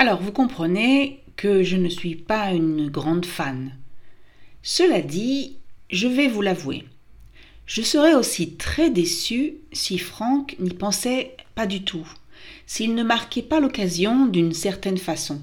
Alors, vous comprenez que je ne suis pas une grande fan. Cela dit, je vais vous l'avouer. Je serais aussi très déçue si Franck n'y pensait pas du tout, s'il ne marquait pas l'occasion d'une certaine façon.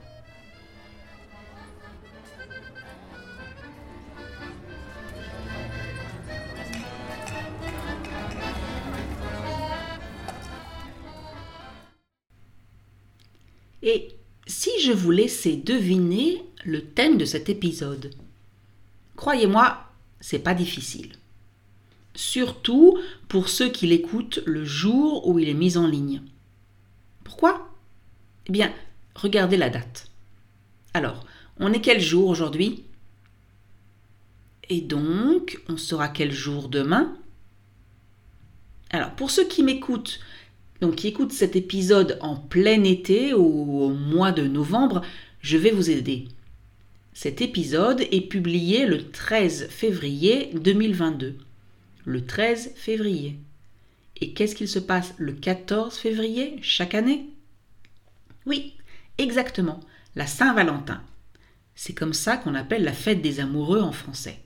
Et si je vous laissais deviner le thème de cet épisode Croyez-moi, c'est pas difficile. Surtout pour ceux qui l'écoutent le jour où il est mis en ligne. Pourquoi? Eh bien, regardez la date. Alors, on est quel jour aujourd'hui? Et donc, on sera quel jour demain? Alors, pour ceux qui m'écoutent donc qui écoute cet épisode en plein été ou au mois de novembre, je vais vous aider. Cet épisode est publié le 13 février 2022. Le 13 février. Et qu'est-ce qu'il se passe le 14 février chaque année? Oui, exactement, la Saint-Valentin. C'est comme ça qu'on appelle la fête des amoureux en français.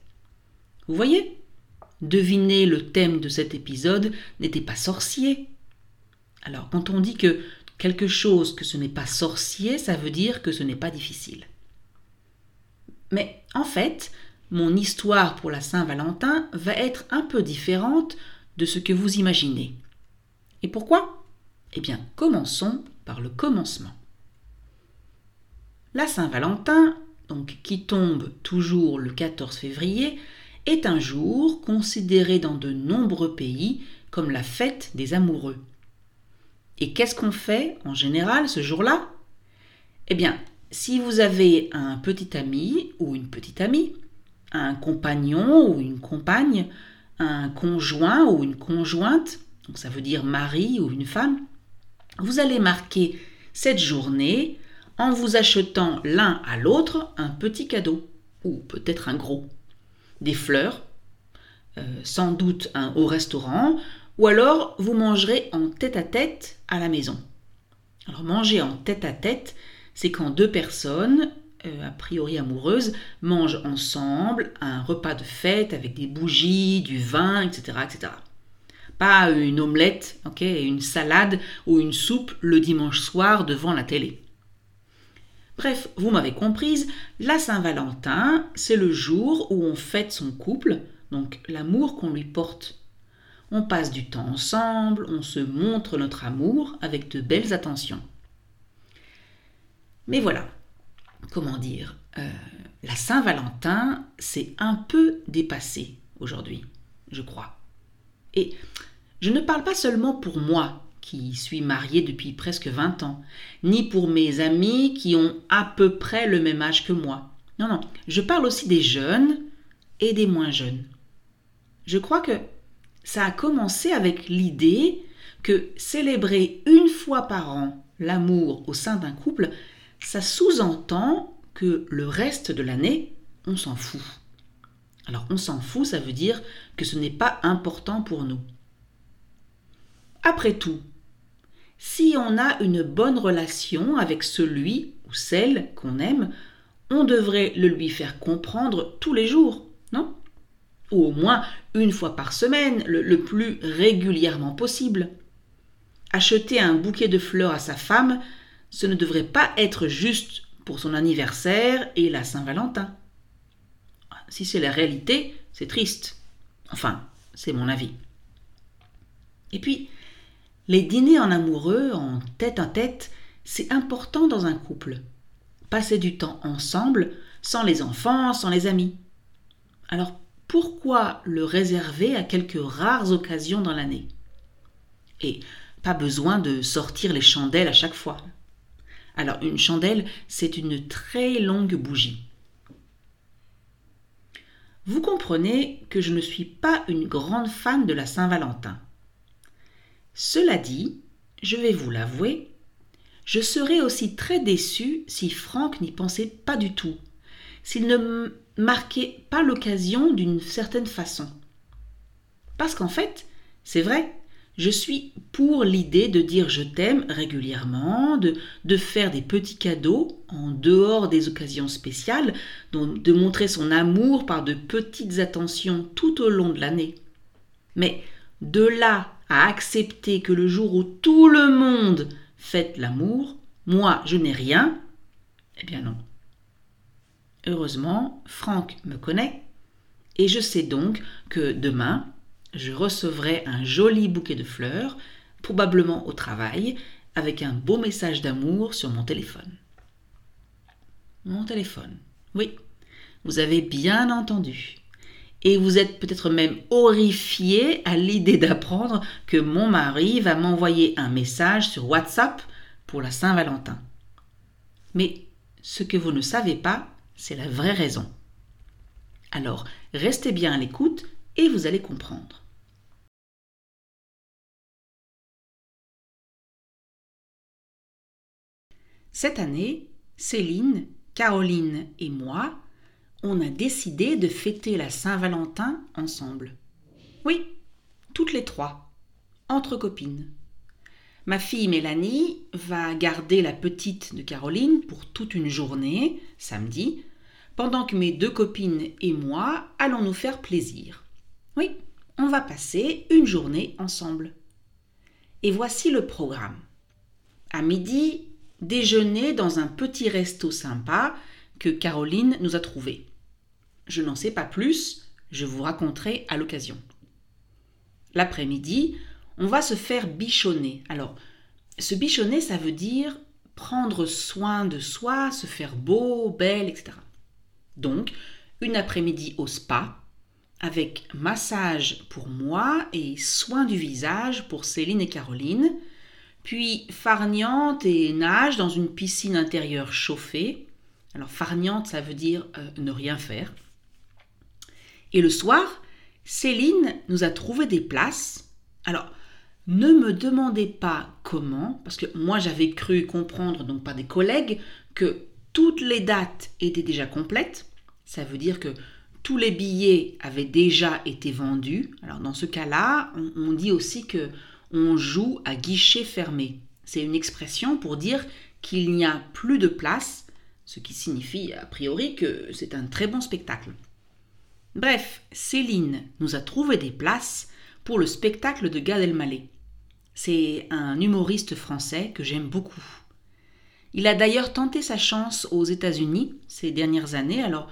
Vous voyez? Deviner le thème de cet épisode n'était pas sorcier, alors, quand on dit que quelque chose que ce n'est pas sorcier, ça veut dire que ce n'est pas difficile. Mais en fait, mon histoire pour la Saint-Valentin va être un peu différente de ce que vous imaginez. Et pourquoi? Eh bien, commençons par le commencement. La Saint-Valentin, donc qui tombe toujours le 14 février, est un jour considéré dans de nombreux pays comme la fête des amoureux. Et qu'est-ce qu'on fait en général ce jour-là? Eh bien, si vous avez un petit ami ou une petite amie, un compagnon ou une compagne, un conjoint ou une conjointe, donc ça veut dire mari ou une femme, vous allez marquer cette journée en vous achetant l'un à l'autre un petit cadeau, ou peut-être un gros. Des fleurs, euh, sans doute un au restaurant, ou alors, vous mangerez en tête-à-tête à la maison. Alors, manger en tête-à-tête, c'est quand deux personnes, euh, a priori amoureuses, mangent ensemble un repas de fête avec des bougies, du vin, etc. etc. Pas une omelette, ok, une salade ou une soupe le dimanche soir devant la télé. Bref, vous m'avez comprise, la Saint-Valentin, c'est le jour où on fête son couple, donc l'amour qu'on lui porte on passe du temps ensemble, on se montre notre amour avec de belles attentions. Mais voilà, comment dire, euh, la Saint-Valentin, c'est un peu dépassé aujourd'hui, je crois. Et je ne parle pas seulement pour moi, qui suis mariée depuis presque 20 ans, ni pour mes amis qui ont à peu près le même âge que moi. Non, non, je parle aussi des jeunes et des moins jeunes. Je crois que ça a commencé avec l'idée que célébrer une fois par an l'amour au sein d'un couple, ça sous-entend que le reste de l'année, on s'en fout. Alors on s'en fout, ça veut dire que ce n'est pas important pour nous. Après tout, si on a une bonne relation avec celui ou celle qu'on aime, on devrait le lui faire comprendre tous les jours, non? Ou au moins une fois par semaine, le, plus régulièrement possible. Acheter un bouquet de fleurs à sa femme, ce ne devrait pas être juste pour son anniversaire et la Saint-Valentin. Si c'est la réalité, c'est triste. Enfin, c'est mon avis. Et puis, les dîners en amoureux, en tête à tête, c'est important dans un couple. Passer du temps ensemble, sans les enfants, sans les amis. Alors pourquoi le réserver à quelques rares occasions dans l'année? Et pas besoin de sortir les chandelles à chaque fois. Alors une chandelle, c'est une très longue bougie. Vous comprenez que je ne suis pas une grande fan de la Saint-Valentin. Cela dit, je vais vous l'avouer, je serais aussi très déçue si Franck n'y pensait pas du tout, s'il ne marquait pas l'occasion d'une certaine façon. Parce qu'en fait, c'est vrai, je suis pour l'idée de dire je t'aime régulièrement, de, faire des petits cadeaux en dehors des occasions spéciales, de montrer son amour par de petites attentions tout au long de l'année. Mais de là à accepter que le jour où tout le monde fête l'amour, moi je n'ai rien, eh bien non. Heureusement, Franck me connaît, et je sais donc que demain, je recevrai un joli bouquet de fleurs, probablement au travail, avec un beau message d'amour sur mon téléphone. Mon téléphone. Oui, vous avez bien entendu. Et vous êtes peut-être même horrifié à l'idée d'apprendre que mon mari va m'envoyer un message sur WhatsApp pour la Saint-Valentin. Mais ce que vous ne savez pas, c'est la vraie raison. Alors, restez bien à l'écoute et vous allez comprendre. Cette année, Céline, Caroline et moi, on a décidé de fêter la Saint-Valentin ensemble. Oui, toutes les trois, entre copines. Ma fille Mélanie va garder la petite de Caroline pour toute une journée, samedi, pendant que mes deux copines et moi allons nous faire plaisir. Oui, on va passer une journée ensemble. Et voici le programme. À midi, déjeuner dans un petit resto sympa que Caroline nous a trouvé. Je n'en sais pas plus, je vous raconterai à l'occasion. L'après-midi, on va se faire bichonner. Alors, se bichonner, ça veut dire prendre soin de soi, se faire beau, belle, etc. Donc, une après-midi au spa, avec massage pour moi et soin du visage pour Céline et Caroline, puis farniante et nage dans une piscine intérieure chauffée. Alors farniante, ça veut dire euh, ne rien faire. Et le soir, Céline nous a trouvé des places. Alors, ne me demandez pas comment, parce que moi j'avais cru comprendre, donc par des collègues, que toutes les dates étaient déjà complètes. Ça veut dire que tous les billets avaient déjà été vendus. Alors dans ce cas-là, on, dit aussi que on joue à guichet fermé. C'est une expression pour dire qu'il n'y a plus de place, ce qui signifie a priori que c'est un très bon spectacle. Bref, Céline nous a trouvé des places pour le spectacle de Gad Elmaleh. C'est un humoriste français que j'aime beaucoup. Il a d'ailleurs tenté sa chance aux États-Unis ces dernières années, alors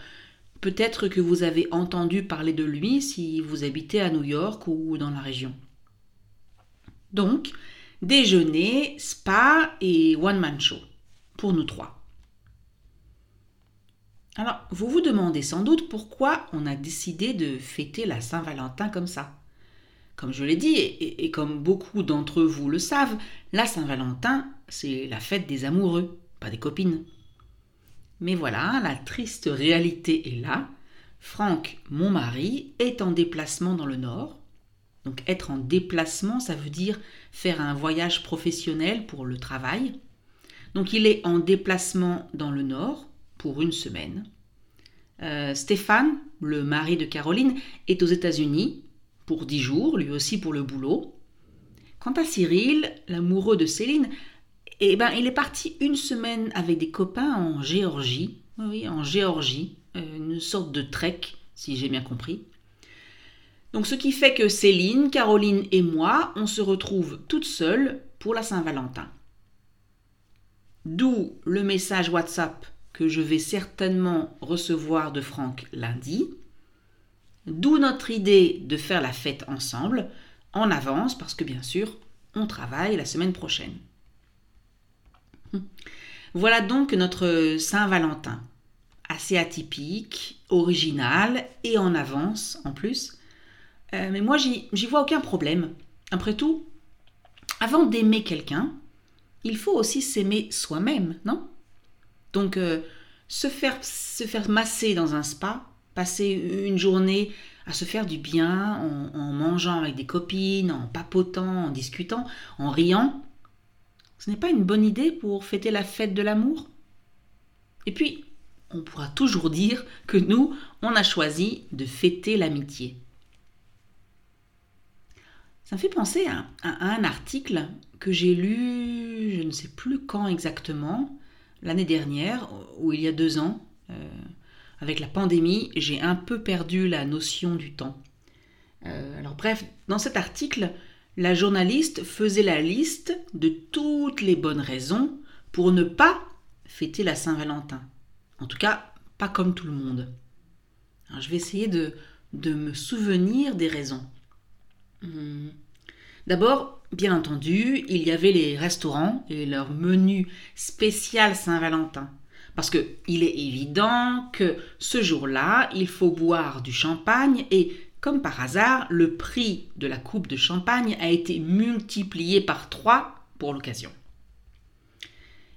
peut-être que vous avez entendu parler de lui si vous habitez à New York ou dans la région. Donc, déjeuner, spa et one-man show pour nous trois. Alors, vous vous demandez sans doute pourquoi on a décidé de fêter la Saint-Valentin comme ça. Comme je l'ai dit, et, comme beaucoup d'entre vous le savent, la Saint-Valentin, c'est la fête des amoureux, pas des copines. Mais voilà, la triste réalité est là. Franck, mon mari, est en déplacement dans le Nord, donc être en déplacement, ça veut dire faire un voyage professionnel pour le travail. Donc il est en déplacement dans le nord pour une semaine. Euh, Stéphane, le mari de Caroline, est aux États-Unis pour dix jours, lui aussi pour le boulot. Quant à Cyril, l'amoureux de Céline, eh ben, il est parti une semaine avec des copains en Géorgie. Oui, en Géorgie, euh, une sorte de trek, si j'ai bien compris. Donc ce qui fait que Céline, Caroline et moi, on se retrouve toutes seules pour la Saint-Valentin. D'où le message WhatsApp que je vais certainement recevoir de Franck lundi. D'où notre idée de faire la fête ensemble, en avance, parce que bien sûr, on travaille la semaine prochaine. Voilà donc notre Saint-Valentin, assez atypique, original et en avance en plus. Euh, mais moi, j'y vois aucun problème. Après tout, avant d'aimer quelqu'un, il faut aussi s'aimer soi-même, non? Donc, euh, se, faire, se faire masser dans un spa, passer une journée à se faire du bien en, mangeant avec des copines, en papotant, en discutant, en riant, ce n'est pas une bonne idée pour fêter la fête de l'amour? Et puis, on pourra toujours dire que nous, on a choisi de fêter l'amitié. Ça me fait penser à, un article que j'ai lu, je ne sais plus quand exactement, l'année dernière, ou il y a deux ans. Euh, avec la pandémie, j'ai un peu perdu la notion du temps. Euh, alors bref, dans cet article, la journaliste faisait la liste de toutes les bonnes raisons pour ne pas fêter la Saint-Valentin. En tout cas, pas comme tout le monde. je vais essayer de, me souvenir des raisons. Hmm. D'abord, bien entendu, il y avait les restaurants et leur menu spécial Saint-Valentin. Parce qu'il est évident que ce jour-là, il faut boire du champagne et, comme par hasard, le prix de la coupe de champagne a été multiplié par trois pour l'occasion.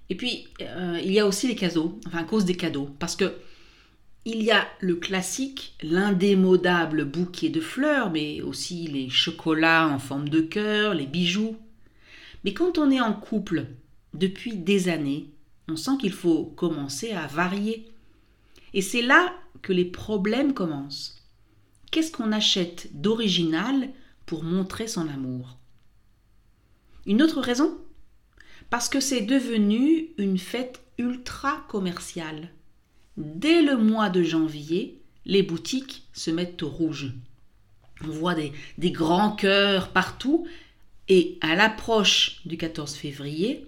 Et puis, euh, il y a aussi les cadeaux, enfin à cause des cadeaux, parce que il y a le classique, l'indémodable bouquet de fleurs, mais aussi les chocolats en forme de cœur, les bijoux. Mais quand on est en couple depuis des années, on sent qu'il faut commencer à varier. Et c'est là que les problèmes commencent. Qu'est-ce qu'on achète d'original pour montrer son amour? Une autre raison? Parce que c'est devenu une fête ultra commerciale. Dès le mois de janvier, les boutiques se mettent au rouge. On voit des, grands cœurs partout et à l'approche du 14 février,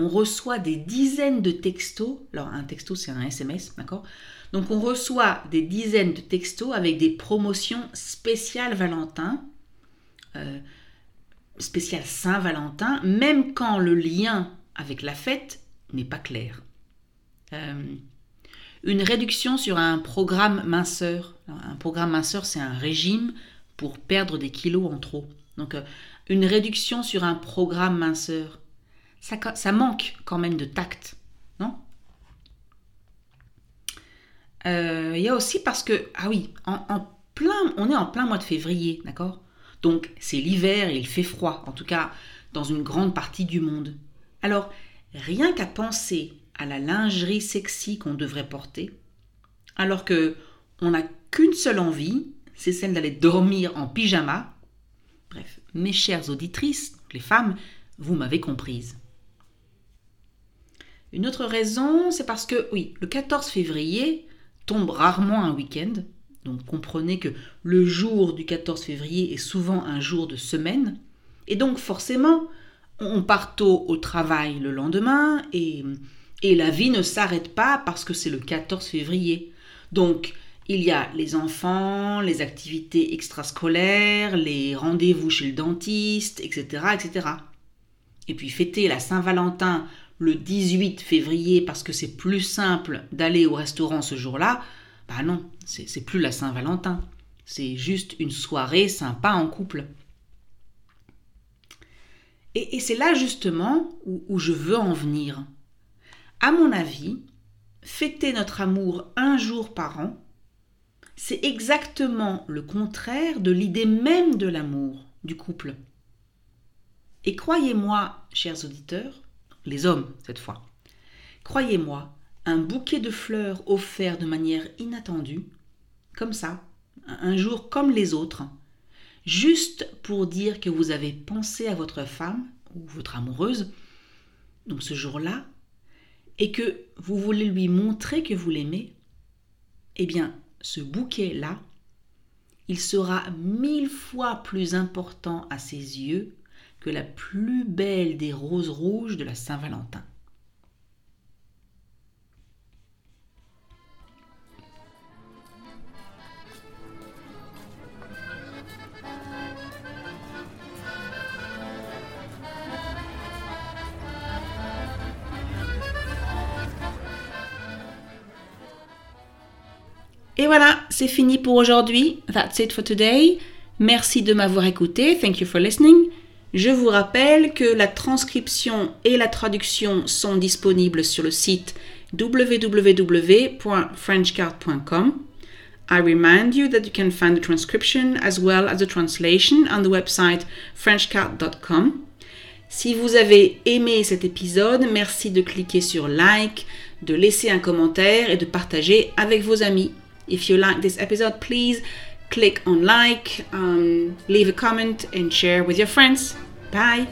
on reçoit des dizaines de textos. Alors un texto c'est un SMS, d'accord? Donc on reçoit des dizaines de textos avec des promotions spéciales Valentin, euh, spéciales Saint-Valentin, même quand le lien avec la fête n'est pas clair. Euh, une réduction sur un programme minceur. Un programme minceur, c'est un régime pour perdre des kilos en trop. Donc, euh, une réduction sur un programme minceur, ça, manque quand même de tact, non? Euh, Il y a aussi parce que, ah oui, en, plein, on est en plein mois de février, d'accord? Donc, c'est l'hiver et il fait froid, en tout cas dans une grande partie du monde. Alors, rien qu'à penser à la lingerie sexy qu'on devrait porter, alors que on n'a qu'une seule envie, c'est celle d'aller dormir en pyjama. Bref, mes chères auditrices, les femmes, vous m'avez comprise. Une autre raison, c'est parce que, oui, le 14 février tombe rarement un week-end, donc comprenez que le jour du 14 février est souvent un jour de semaine, et donc forcément, on part tôt au travail le lendemain, et et la vie ne s'arrête pas parce que c'est le 14 février. Donc, il y a les enfants, les activités extrascolaires, les rendez-vous chez le dentiste, etc., etc. Et puis fêter la Saint-Valentin le 18 février parce que c'est plus simple d'aller au restaurant ce jour-là, bah non, c'est plus la Saint-Valentin. C'est juste une soirée sympa en couple. Et, c'est là justement où je veux en venir. À mon avis, fêter notre amour un jour par an, c'est exactement le contraire de l'idée même de l'amour, du couple. Et croyez-moi, chers auditeurs, les hommes cette fois, croyez-moi, un bouquet de fleurs offert de manière inattendue, comme ça, un jour comme les autres, juste pour dire que vous avez pensé à votre femme ou votre amoureuse, donc ce jour-là, et que vous voulez lui montrer que vous l'aimez, eh bien, ce bouquet-là, il sera mille fois plus important à ses yeux que la plus belle des roses rouges de la Saint-Valentin. Et voilà, c'est fini pour aujourd'hui. That's it for today. Merci de m'avoir écouté. Thank you for listening. Je vous rappelle que la transcription et la traduction sont disponibles sur le site www.frenchcard.com. I remind you that you can find the transcription as well as the translation on the website frenchcard.com. Si vous avez aimé cet épisode, merci de cliquer sur like, de laisser un commentaire et de partager avec vos amis. If you like this episode, please click on like, um, leave a comment and share with your friends. Bye!